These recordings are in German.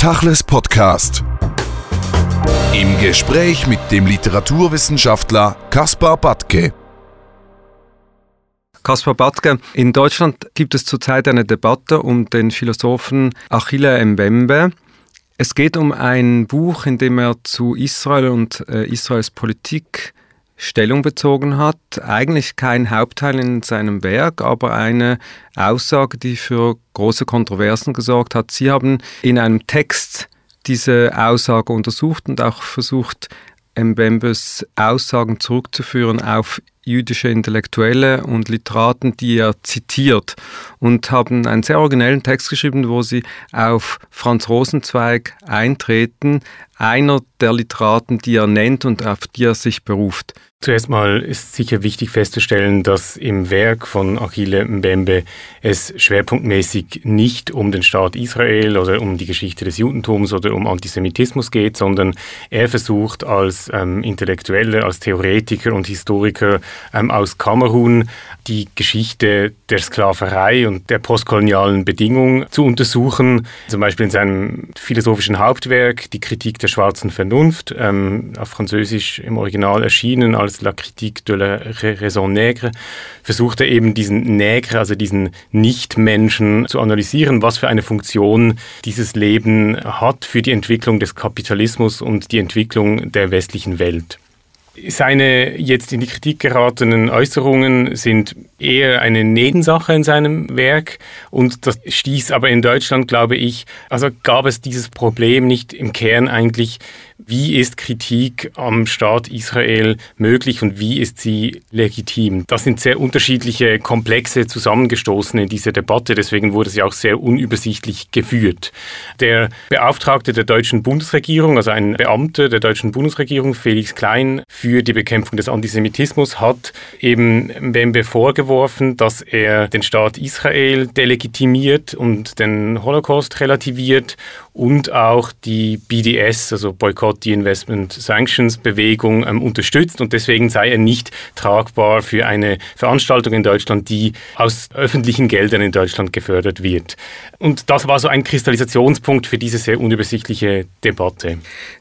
Tachles Podcast. Im Gespräch mit dem Literaturwissenschaftler Kaspar Batke. Kaspar Batke, in Deutschland gibt es zurzeit eine Debatte um den Philosophen Achille Mbembe. Es geht um ein Buch, in dem er zu Israel und äh, Israels Politik Stellung bezogen hat. Eigentlich kein Hauptteil in seinem Werk, aber eine Aussage, die für große Kontroversen gesorgt hat. Sie haben in einem Text diese Aussage untersucht und auch versucht, Mbembes Aussagen zurückzuführen auf jüdische Intellektuelle und Literaten, die er zitiert und haben einen sehr originellen Text geschrieben, wo sie auf Franz Rosenzweig eintreten, einer der Literaten, die er nennt und auf die er sich beruft. Zuerst mal ist sicher wichtig festzustellen, dass im Werk von Achille Mbembe es schwerpunktmäßig nicht um den Staat Israel oder um die Geschichte des Judentums oder um Antisemitismus geht, sondern er versucht als ähm, Intellektueller, als Theoretiker und Historiker ähm, aus Kamerun die Geschichte der Sklaverei und der postkolonialen Bedingungen zu untersuchen. Zum Beispiel in seinem philosophischen Hauptwerk, die Kritik der schwarzen Vernunft, ähm, auf Französisch im Original erschienen als als La Critique de la Raison Nègre, versucht er eben diesen Nègre, also diesen Nichtmenschen zu analysieren, was für eine Funktion dieses Leben hat für die Entwicklung des Kapitalismus und die Entwicklung der westlichen Welt. Seine jetzt in die Kritik geratenen Äußerungen sind eher eine Nebensache in seinem Werk und das stieß aber in Deutschland, glaube ich, also gab es dieses Problem nicht im Kern eigentlich wie ist Kritik am Staat Israel möglich und wie ist sie legitim? Das sind sehr unterschiedliche Komplexe zusammengestoßen in dieser Debatte, deswegen wurde sie auch sehr unübersichtlich geführt. Der Beauftragte der deutschen Bundesregierung, also ein Beamter der deutschen Bundesregierung, Felix Klein, für die Bekämpfung des Antisemitismus hat eben Mbembe vorgeworfen, dass er den Staat Israel delegitimiert und den Holocaust relativiert und auch die BDS, also Boycott, Investment Sanctions Bewegung ähm, unterstützt und deswegen sei er nicht tragbar für eine Veranstaltung in Deutschland, die aus öffentlichen Geldern in Deutschland gefördert wird. Und das war so ein Kristallisationspunkt für diese sehr unübersichtliche Debatte.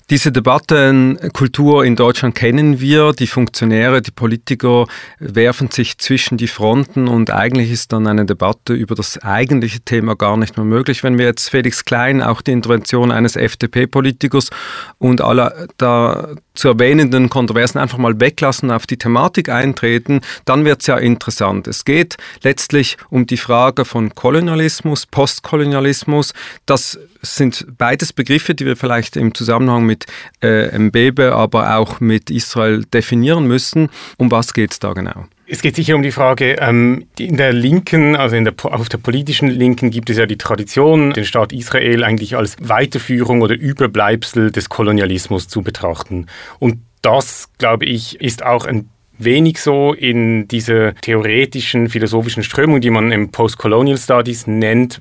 Diese Debattenkultur in Deutschland kennen wir. Die Funktionäre, die Politiker werfen sich zwischen die Fronten und eigentlich ist dann eine Debatte über das eigentliche Thema gar nicht mehr möglich. Wenn wir jetzt Felix Klein, auch die Intervention eines FDP-Politikers und aller da zu erwähnenden Kontroversen einfach mal weglassen, auf die Thematik eintreten, dann wird es ja interessant. Es geht letztlich um die Frage von Kolonialismus, Postkolonialismus. Das sind beides Begriffe, die wir vielleicht im Zusammenhang mit äh, Mbebe, aber auch mit Israel definieren müssen. Um was geht es da genau? Es geht sicher um die Frage, ähm, in der Linken, also in der, auf der politischen Linken gibt es ja die Tradition, den Staat Israel eigentlich als Weiterführung oder Überbleibsel des Kolonialismus zu betrachten. Und das, glaube ich, ist auch ein wenig so in dieser theoretischen, philosophischen Strömung, die man im Postcolonial Studies nennt,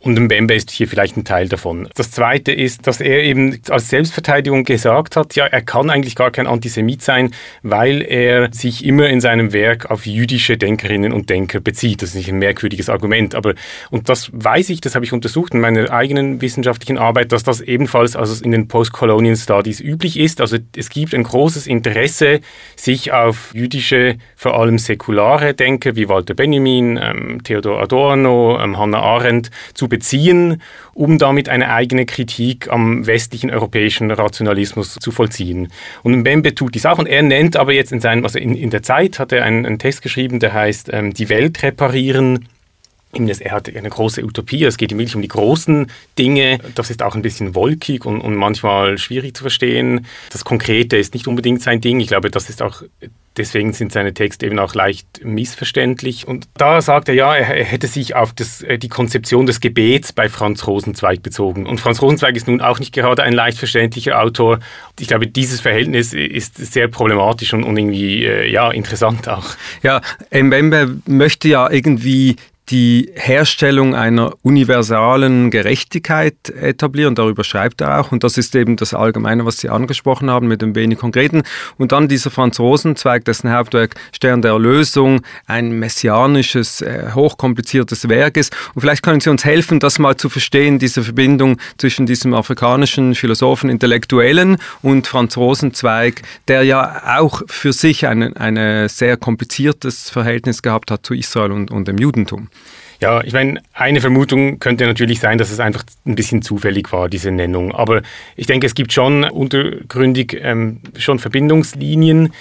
und Mbembe ist hier vielleicht ein Teil davon. Das Zweite ist, dass er eben als Selbstverteidigung gesagt hat, ja, er kann eigentlich gar kein Antisemit sein, weil er sich immer in seinem Werk auf jüdische Denkerinnen und Denker bezieht. Das ist nicht ein merkwürdiges Argument, aber und das weiß ich, das habe ich untersucht in meiner eigenen wissenschaftlichen Arbeit, dass das ebenfalls also in den Postcolonial Studies üblich ist. Also es gibt ein großes Interesse, sich auf jüdische, vor allem säkulare Denker wie Walter Benjamin, ähm, Theodor Adorno, ähm, Hannah Arendt zu beziehen, um damit eine eigene Kritik am westlichen europäischen Rationalismus zu vollziehen. Und Mbembe tut dies auch und er nennt aber jetzt in seinem, also in, in der Zeit hat er einen, einen Text geschrieben, der heißt ähm, Die Welt reparieren. Er hat eine große Utopie, es geht ihm wirklich um die großen Dinge. Das ist auch ein bisschen wolkig und, und manchmal schwierig zu verstehen. Das Konkrete ist nicht unbedingt sein Ding. Ich glaube, das ist auch Deswegen sind seine Texte eben auch leicht missverständlich. Und da sagt er ja, er, hätte sich auf das, äh, die Konzeption des Gebets bei Franz Rosenzweig bezogen. Und Franz Rosenzweig ist nun auch nicht gerade ein leicht verständlicher Autor. Ich glaube, dieses Verhältnis ist sehr problematisch und, und irgendwie äh, ja, interessant auch. Ja, Mbembe möchte ja irgendwie die Herstellung einer universalen Gerechtigkeit etablieren. Darüber schreibt er auch. Und das ist eben das Allgemeine, was Sie angesprochen haben, mit dem wenig Konkreten. Und dann dieser Franz Rosenzweig, dessen Hauptwerk Stern der Erlösung ein messianisches, äh, hochkompliziertes Werk ist. Und vielleicht können Sie uns helfen, das mal zu verstehen, diese Verbindung zwischen diesem afrikanischen Philosophen, Intellektuellen und Franz Rosenzweig, der ja auch für sich ein eine sehr kompliziertes Verhältnis gehabt hat zu Israel und, und dem Judentum. Ja, ich meine, eine Vermutung könnte natürlich sein, dass es einfach ein bisschen zufällig war, diese Nennung. Aber ich denke, es gibt schon untergründig ähm, schon Verbindungslinien,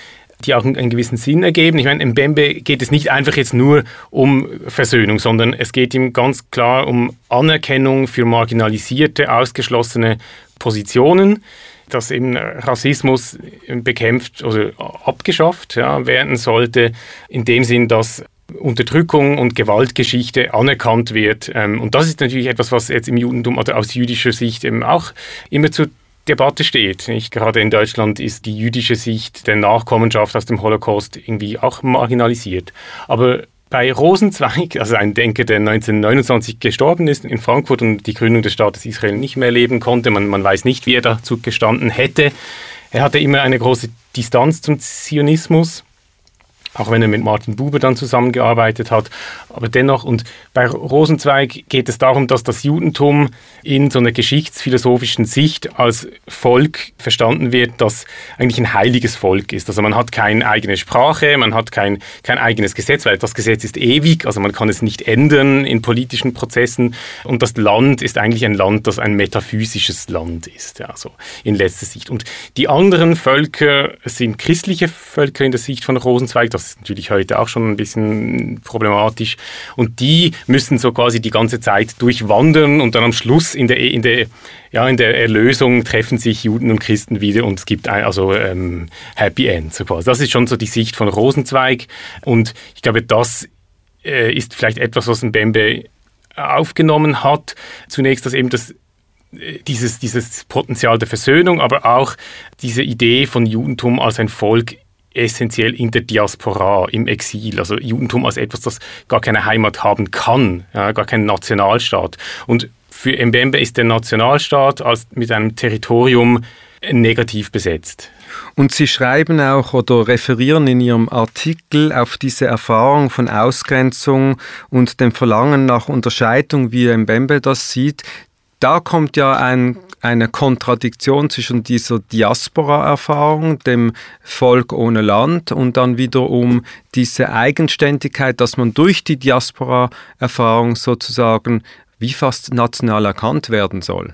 die auch einen gewissen Sinn ergeben. Ich meine, im Bembe geht es nicht einfach jetzt nur um Versöhnung, sondern es geht ihm ganz klar um Anerkennung für marginalisierte, ausgeschlossene Positionen dass eben Rassismus bekämpft oder abgeschafft ja, werden sollte, in dem Sinn, dass Unterdrückung und Gewaltgeschichte anerkannt wird. Ähm, und das ist natürlich etwas, was jetzt im Judentum oder aus jüdischer Sicht eben auch immer zur Debatte steht. Nicht? Gerade in Deutschland ist die jüdische Sicht der Nachkommenschaft aus dem Holocaust irgendwie auch marginalisiert. Aber bei Rosenzweig, also ein Denker, der 1929 gestorben ist in Frankfurt und die Gründung des Staates Israel nicht mehr erleben konnte, man, man weiß nicht, wie er dazu gestanden hätte. Er hatte immer eine große Distanz zum Zionismus auch wenn er mit Martin Buber dann zusammengearbeitet hat. Aber dennoch, und bei Rosenzweig geht es darum, dass das Judentum in so einer geschichtsphilosophischen Sicht als Volk verstanden wird, das eigentlich ein heiliges Volk ist. Also man hat keine eigene Sprache, man hat kein, kein eigenes Gesetz, weil das Gesetz ist ewig, also man kann es nicht ändern in politischen Prozessen. Und das Land ist eigentlich ein Land, das ein metaphysisches Land ist, ja, in letzter Sicht. Und die anderen Völker sind christliche Völker in der Sicht von Rosenzweig, das ist natürlich heute auch schon ein bisschen problematisch. Und die müssen so quasi die ganze Zeit durchwandern und dann am Schluss in der, in der, ja, in der Erlösung treffen sich Juden und Christen wieder und es gibt ein, also ähm, Happy End. So quasi. Das ist schon so die Sicht von Rosenzweig und ich glaube, das äh, ist vielleicht etwas, was ein Bembe aufgenommen hat. Zunächst, dass eben das äh, dieses, dieses Potenzial der Versöhnung, aber auch diese Idee von Judentum als ein Volk essentiell in der Diaspora, im Exil. Also Judentum als etwas, das gar keine Heimat haben kann, ja, gar keinen Nationalstaat. Und für Mbembe ist der Nationalstaat als mit einem Territorium negativ besetzt. Und Sie schreiben auch oder referieren in Ihrem Artikel auf diese Erfahrung von Ausgrenzung und dem Verlangen nach Unterscheidung, wie Mbembe das sieht. Da kommt ja ein eine Kontradiktion zwischen dieser Diaspora-Erfahrung, dem Volk ohne Land, und dann wiederum diese Eigenständigkeit, dass man durch die Diaspora-Erfahrung sozusagen wie fast national erkannt werden soll.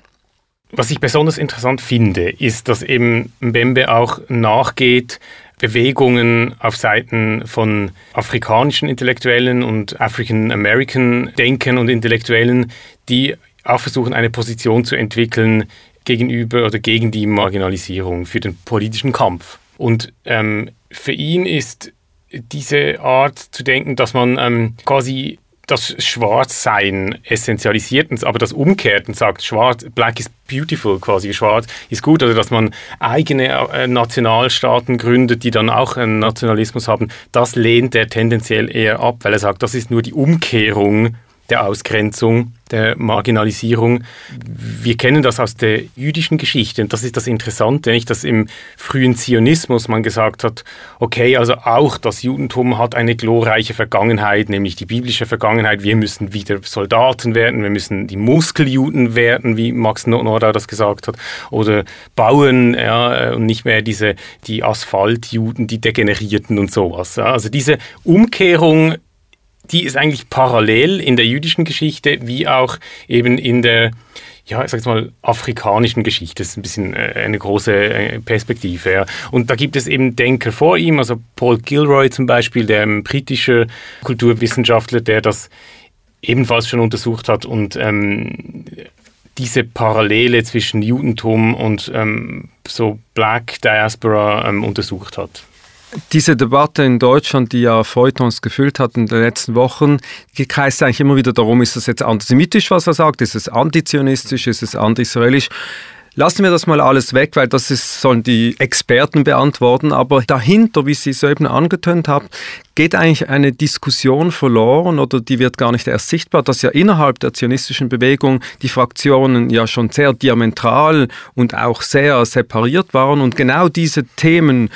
Was ich besonders interessant finde, ist, dass eben Mbembe auch nachgeht, Bewegungen auf Seiten von afrikanischen Intellektuellen und African American Denken und Intellektuellen, die auch versuchen, eine Position zu entwickeln gegenüber oder gegen die Marginalisierung für den politischen Kampf. Und ähm, für ihn ist diese Art zu denken, dass man ähm, quasi das Schwarzsein essentialisiert, aber das umkehrt und sagt, schwarz, black is beautiful, quasi schwarz ist gut, oder dass man eigene äh, Nationalstaaten gründet, die dann auch einen Nationalismus haben, das lehnt er tendenziell eher ab, weil er sagt, das ist nur die Umkehrung der Ausgrenzung, der Marginalisierung. Wir kennen das aus der jüdischen Geschichte und das ist das Interessante, nicht, dass im frühen Zionismus man gesagt hat, okay, also auch das Judentum hat eine glorreiche Vergangenheit, nämlich die biblische Vergangenheit. Wir müssen wieder Soldaten werden, wir müssen die Muskeljuden werden, wie Max Nora das gesagt hat, oder bauen ja, und nicht mehr diese die Asphaltjuden, die degenerierten und sowas. Also diese Umkehrung die ist eigentlich parallel in der jüdischen Geschichte wie auch eben in der ja, ich sag's mal, afrikanischen Geschichte. Das ist ein bisschen äh, eine große äh, Perspektive. Ja. Und da gibt es eben Denker vor ihm, also Paul Gilroy zum Beispiel, der britische Kulturwissenschaftler, der das ebenfalls schon untersucht hat und ähm, diese Parallele zwischen Judentum und ähm, so Black Diaspora ähm, untersucht hat. Diese Debatte in Deutschland, die ja Feuilletons gefüllt hat in den letzten Wochen, kreist eigentlich immer wieder darum, ist das jetzt antisemitisch, was er sagt, ist es antizionistisch, ist es anti-israelisch. Lassen wir das mal alles weg, weil das ist, sollen die Experten beantworten. Aber dahinter, wie Sie es eben angetönt haben, geht eigentlich eine Diskussion verloren oder die wird gar nicht erst sichtbar, dass ja innerhalb der zionistischen Bewegung die Fraktionen ja schon sehr diametral und auch sehr separiert waren und genau diese Themen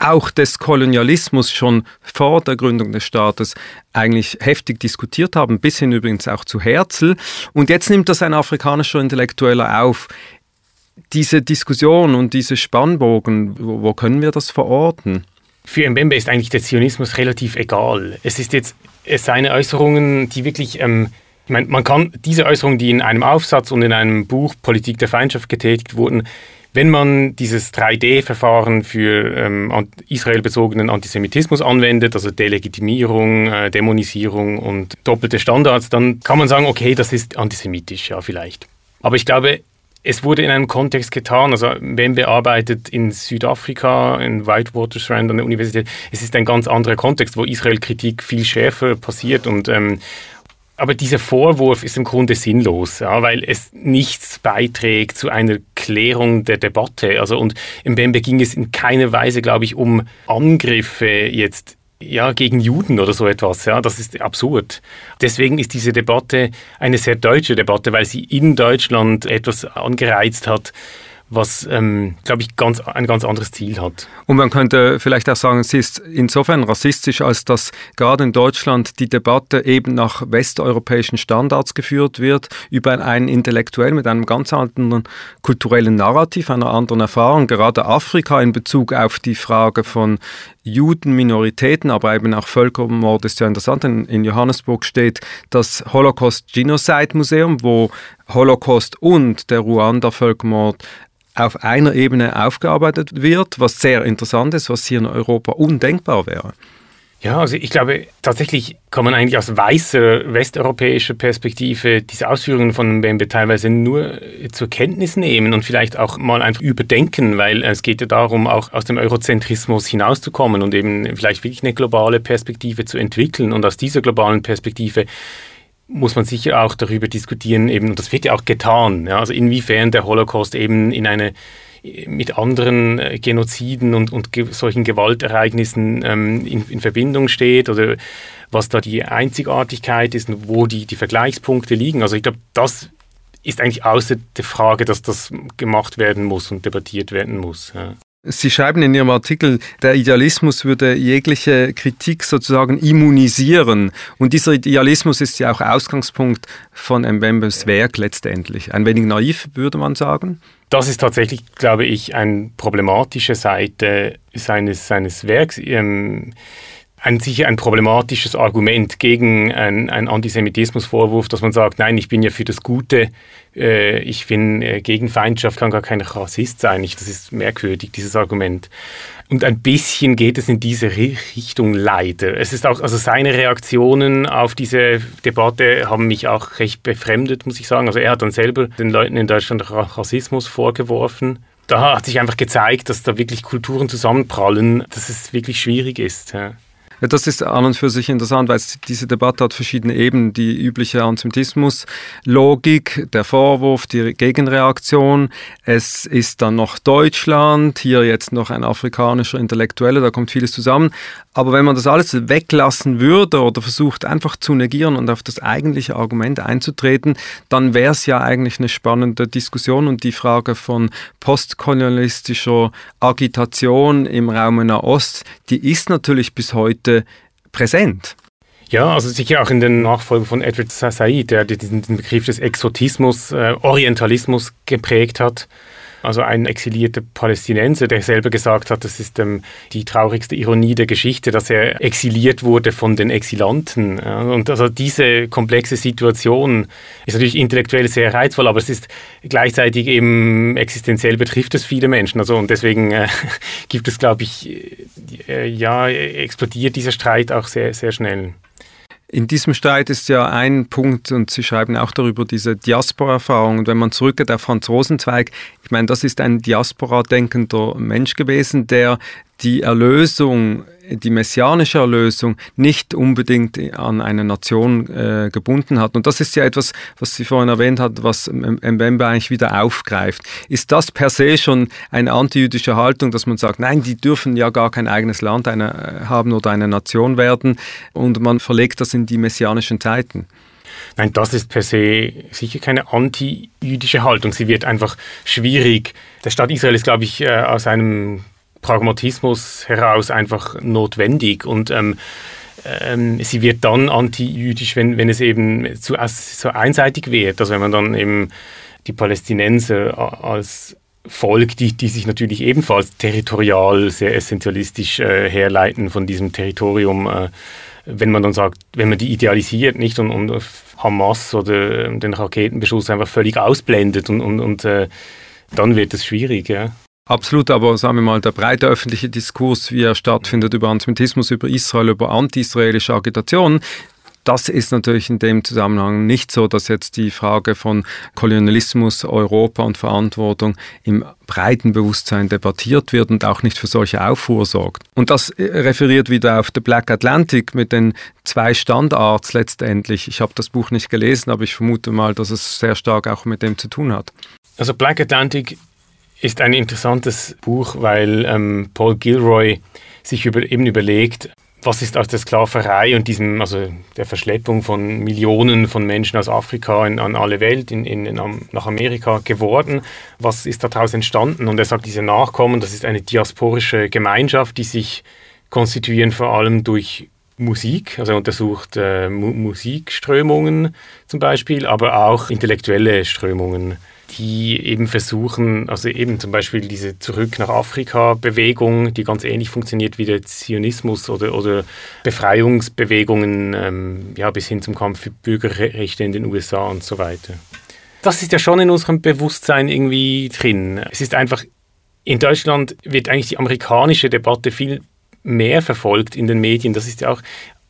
auch des Kolonialismus schon vor der Gründung des Staates eigentlich heftig diskutiert haben, bis hin übrigens auch zu Herzl. Und jetzt nimmt das ein afrikanischer Intellektueller auf. Diese Diskussion und diese Spannbogen, wo, wo können wir das verorten? Für Mbembe ist eigentlich der Zionismus relativ egal. Es ist jetzt seine Äußerungen, die wirklich ähm, ich meine, man kann diese Äußerungen, die in einem Aufsatz und in einem Buch Politik der Feindschaft getätigt wurden, wenn man dieses 3D-Verfahren für ähm, israelbezogenen Antisemitismus anwendet, also Delegitimierung, äh, Dämonisierung und doppelte Standards, dann kann man sagen, okay, das ist antisemitisch, ja vielleicht. Aber ich glaube, es wurde in einem Kontext getan, also Mbembe arbeitet in Südafrika, in Whitewater-Strand an der Universität. Es ist ein ganz anderer Kontext, wo Israel-Kritik viel schärfer passiert und ähm, aber dieser Vorwurf ist im Grunde sinnlos, ja, weil es nichts beiträgt zu einer Klärung der Debatte. Also und im Bembe ging es in keiner Weise, glaube ich, um Angriffe jetzt ja, gegen Juden oder so etwas. Ja, das ist absurd. Deswegen ist diese Debatte eine sehr deutsche Debatte, weil sie in Deutschland etwas angereizt hat, was, ähm, glaube ich, ganz, ein ganz anderes Ziel hat. Und man könnte vielleicht auch sagen, sie ist insofern rassistisch, als dass gerade in Deutschland die Debatte eben nach westeuropäischen Standards geführt wird, über einen Intellektuell mit einem ganz anderen kulturellen Narrativ, einer anderen Erfahrung. Gerade Afrika in Bezug auf die Frage von Juden, Minoritäten, aber eben auch Völkermord ist ja interessant. In, in Johannesburg steht das Holocaust Genocide Museum, wo Holocaust und der Ruanda-Völkermord auf einer Ebene aufgearbeitet wird, was sehr interessant ist, was hier in Europa undenkbar wäre. Ja, also ich glaube, tatsächlich kann man eigentlich aus weißer westeuropäischer Perspektive diese Ausführungen von Mbembe teilweise nur zur Kenntnis nehmen und vielleicht auch mal einfach überdenken, weil es geht ja darum, auch aus dem Eurozentrismus hinauszukommen und eben vielleicht wirklich eine globale Perspektive zu entwickeln. Und aus dieser globalen Perspektive muss man sicher auch darüber diskutieren, eben, und das wird ja auch getan, ja, also inwiefern der Holocaust eben in eine mit anderen äh, Genoziden und, und solchen Gewaltereignissen ähm, in, in, Verbindung steht oder was da die Einzigartigkeit ist und wo die, die Vergleichspunkte liegen. Also ich glaube, das ist eigentlich außer der Frage, dass das gemacht werden muss und debattiert werden muss. Ja. Sie schreiben in Ihrem Artikel, der Idealismus würde jegliche Kritik sozusagen immunisieren. Und dieser Idealismus ist ja auch Ausgangspunkt von Mbembes Werk letztendlich. Ein wenig naiv, würde man sagen. Das ist tatsächlich, glaube ich, eine problematische Seite seines, seines Werks. Ähm, ein, sicher ein problematisches Argument gegen einen Antisemitismusvorwurf, dass man sagt, nein, ich bin ja für das Gute, äh, ich bin äh, gegen Feindschaft, kann gar kein Rassist sein. Ich, das ist merkwürdig, dieses Argument. Und ein bisschen geht es in diese Richtung leider. Es ist auch, also seine Reaktionen auf diese Debatte haben mich auch recht befremdet, muss ich sagen. Also er hat dann selber den Leuten in Deutschland Rassismus vorgeworfen da hat sich einfach gezeigt, dass da wirklich Kulturen zusammenprallen, dass es wirklich schwierig ist. Ja. Ja, das ist an und für sich interessant, weil diese Debatte hat verschiedene Ebenen. Die übliche Antisemitismus-Logik, der Vorwurf, die Gegenreaktion. Es ist dann noch Deutschland, hier jetzt noch ein afrikanischer Intellektueller, da kommt vieles zusammen. Aber wenn man das alles weglassen würde oder versucht einfach zu negieren und auf das eigentliche Argument einzutreten, dann wäre es ja eigentlich eine spannende Diskussion und die Frage von postkolonialistischer Agitation im Raum Nahost, die ist natürlich bis heute präsent. Ja, also sicher auch in den Nachfolgen von Edward Said, der diesen Begriff des Exotismus, äh, Orientalismus geprägt hat. Also ein exilierter Palästinenser, der selber gesagt hat, das ist ähm, die traurigste Ironie der Geschichte, dass er exiliert wurde von den Exilanten. Und also diese komplexe Situation ist natürlich intellektuell sehr reizvoll, aber es ist gleichzeitig eben existenziell betrifft es viele Menschen. Also und deswegen äh, gibt es, glaube ich, äh, ja, explodiert dieser Streit auch sehr, sehr schnell. In diesem Streit ist ja ein Punkt, und Sie schreiben auch darüber, diese Diaspora-Erfahrung. Und wenn man zurückgeht auf Franz Rosenzweig, ich meine, das ist ein Diaspora-denkender Mensch gewesen, der die Erlösung die messianische Erlösung nicht unbedingt an eine Nation äh, gebunden hat. Und das ist ja etwas, was Sie vorhin erwähnt hat, was Mbembe eigentlich wieder aufgreift. Ist das per se schon eine antijüdische Haltung, dass man sagt, nein, die dürfen ja gar kein eigenes Land eine, haben oder eine Nation werden und man verlegt das in die messianischen Zeiten? Nein, das ist per se sicher keine anti-jüdische Haltung. Sie wird einfach schwierig. Der Staat Israel ist, glaube ich, äh, aus einem Pragmatismus heraus einfach notwendig und ähm, ähm, sie wird dann anti-jüdisch, wenn, wenn es eben zu, so einseitig wird. Also wenn man dann eben die Palästinenser als Volk, die, die sich natürlich ebenfalls territorial sehr essentialistisch äh, herleiten von diesem Territorium, äh, wenn man dann sagt, wenn man die idealisiert nicht und, und Hamas oder den Raketenbeschuss einfach völlig ausblendet und, und, und äh, dann wird es schwierig. Ja. Absolut, aber sagen wir mal, der breite öffentliche Diskurs, wie er stattfindet über Antisemitismus, über Israel, über anti-israelische Agitation, das ist natürlich in dem Zusammenhang nicht so, dass jetzt die Frage von Kolonialismus, Europa und Verantwortung im breiten Bewusstsein debattiert wird und auch nicht für solche Aufruhr sorgt. Und das äh, referiert wieder auf The Black Atlantic mit den zwei Standards letztendlich. Ich habe das Buch nicht gelesen, aber ich vermute mal, dass es sehr stark auch mit dem zu tun hat. Also Black Atlantic ist ein interessantes Buch, weil ähm, Paul Gilroy sich über, eben überlegt, was ist aus der Sklaverei und diesem, also der Verschleppung von Millionen von Menschen aus Afrika in, an alle Welt, in, in, nach Amerika geworden? Was ist daraus entstanden? Und er sagt, diese Nachkommen, das ist eine diasporische Gemeinschaft, die sich konstituieren vor allem durch Musik, also er untersucht äh, Mu Musikströmungen zum Beispiel, aber auch intellektuelle Strömungen die eben versuchen, also eben zum Beispiel diese Zurück nach Afrika-Bewegung, die ganz ähnlich funktioniert wie der Zionismus oder, oder Befreiungsbewegungen ähm, ja, bis hin zum Kampf für Bürgerrechte in den USA und so weiter. Das ist ja schon in unserem Bewusstsein irgendwie drin. Es ist einfach, in Deutschland wird eigentlich die amerikanische Debatte viel mehr verfolgt in den Medien. Das ist ja auch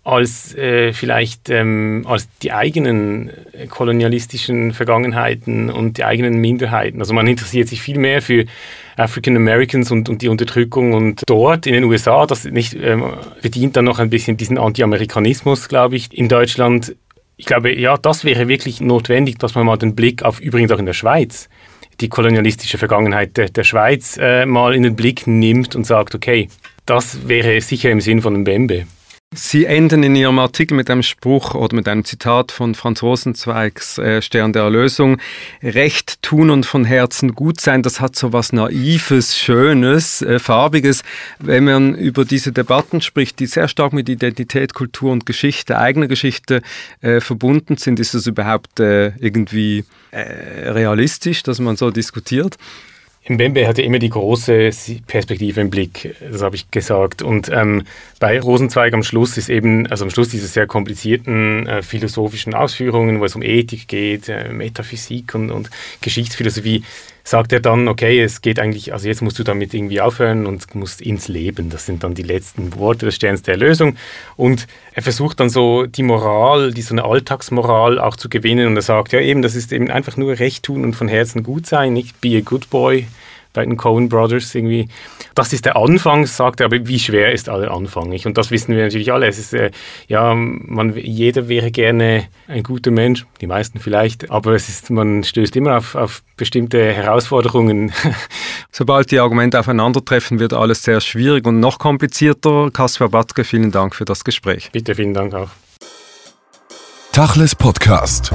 als äh, vielleicht ähm, als die eigenen äh, kolonialistischen Vergangenheiten und die eigenen Minderheiten. Also man interessiert sich viel mehr für African Americans und, und die Unterdrückung und dort in den USA, das nicht ähm, bedient dann noch ein bisschen diesen Anti-Amerikanismus, glaube ich. In Deutschland, ich glaube, ja, das wäre wirklich notwendig, dass man mal den Blick auf übrigens auch in der Schweiz die kolonialistische Vergangenheit der, der Schweiz äh, mal in den Blick nimmt und sagt, okay, das wäre sicher im Sinn von Mbembe. Sie enden in Ihrem Artikel mit einem Spruch oder mit einem Zitat von Franz Rosenzweigs äh, Stern der Erlösung. Recht tun und von Herzen gut sein, das hat so was Naives, Schönes, äh, Farbiges. Wenn man über diese Debatten spricht, die sehr stark mit Identität, Kultur und Geschichte, eigener Geschichte äh, verbunden sind, ist das überhaupt äh, irgendwie äh, realistisch, dass man so diskutiert? Mbembe hatte immer die große Perspektive im Blick, das habe ich gesagt. Und ähm, bei Rosenzweig am Schluss ist eben, also am Schluss dieser sehr komplizierten äh, philosophischen Ausführungen, wo es um Ethik geht, äh, Metaphysik und, und Geschichtsphilosophie, sagt er dann, okay, es geht eigentlich, also jetzt musst du damit irgendwie aufhören und musst ins Leben. Das sind dann die letzten Worte des Sterns der Erlösung. Und er versucht dann so die Moral, die so eine Alltagsmoral auch zu gewinnen. Und er sagt, ja eben, das ist eben einfach nur Recht tun und von Herzen gut sein, nicht be a good boy, bei den Coen Brothers irgendwie. Das ist der Anfang, sagt er, aber wie schwer ist aller Anfang? Und das wissen wir natürlich alle. Es ist, äh, ja, man, jeder wäre gerne ein guter Mensch, die meisten vielleicht, aber es ist, man stößt immer auf, auf bestimmte Herausforderungen. Sobald die Argumente aufeinandertreffen, wird alles sehr schwierig und noch komplizierter. Kaspar Batzke, vielen Dank für das Gespräch. Bitte, vielen Dank auch. Tachles Podcast.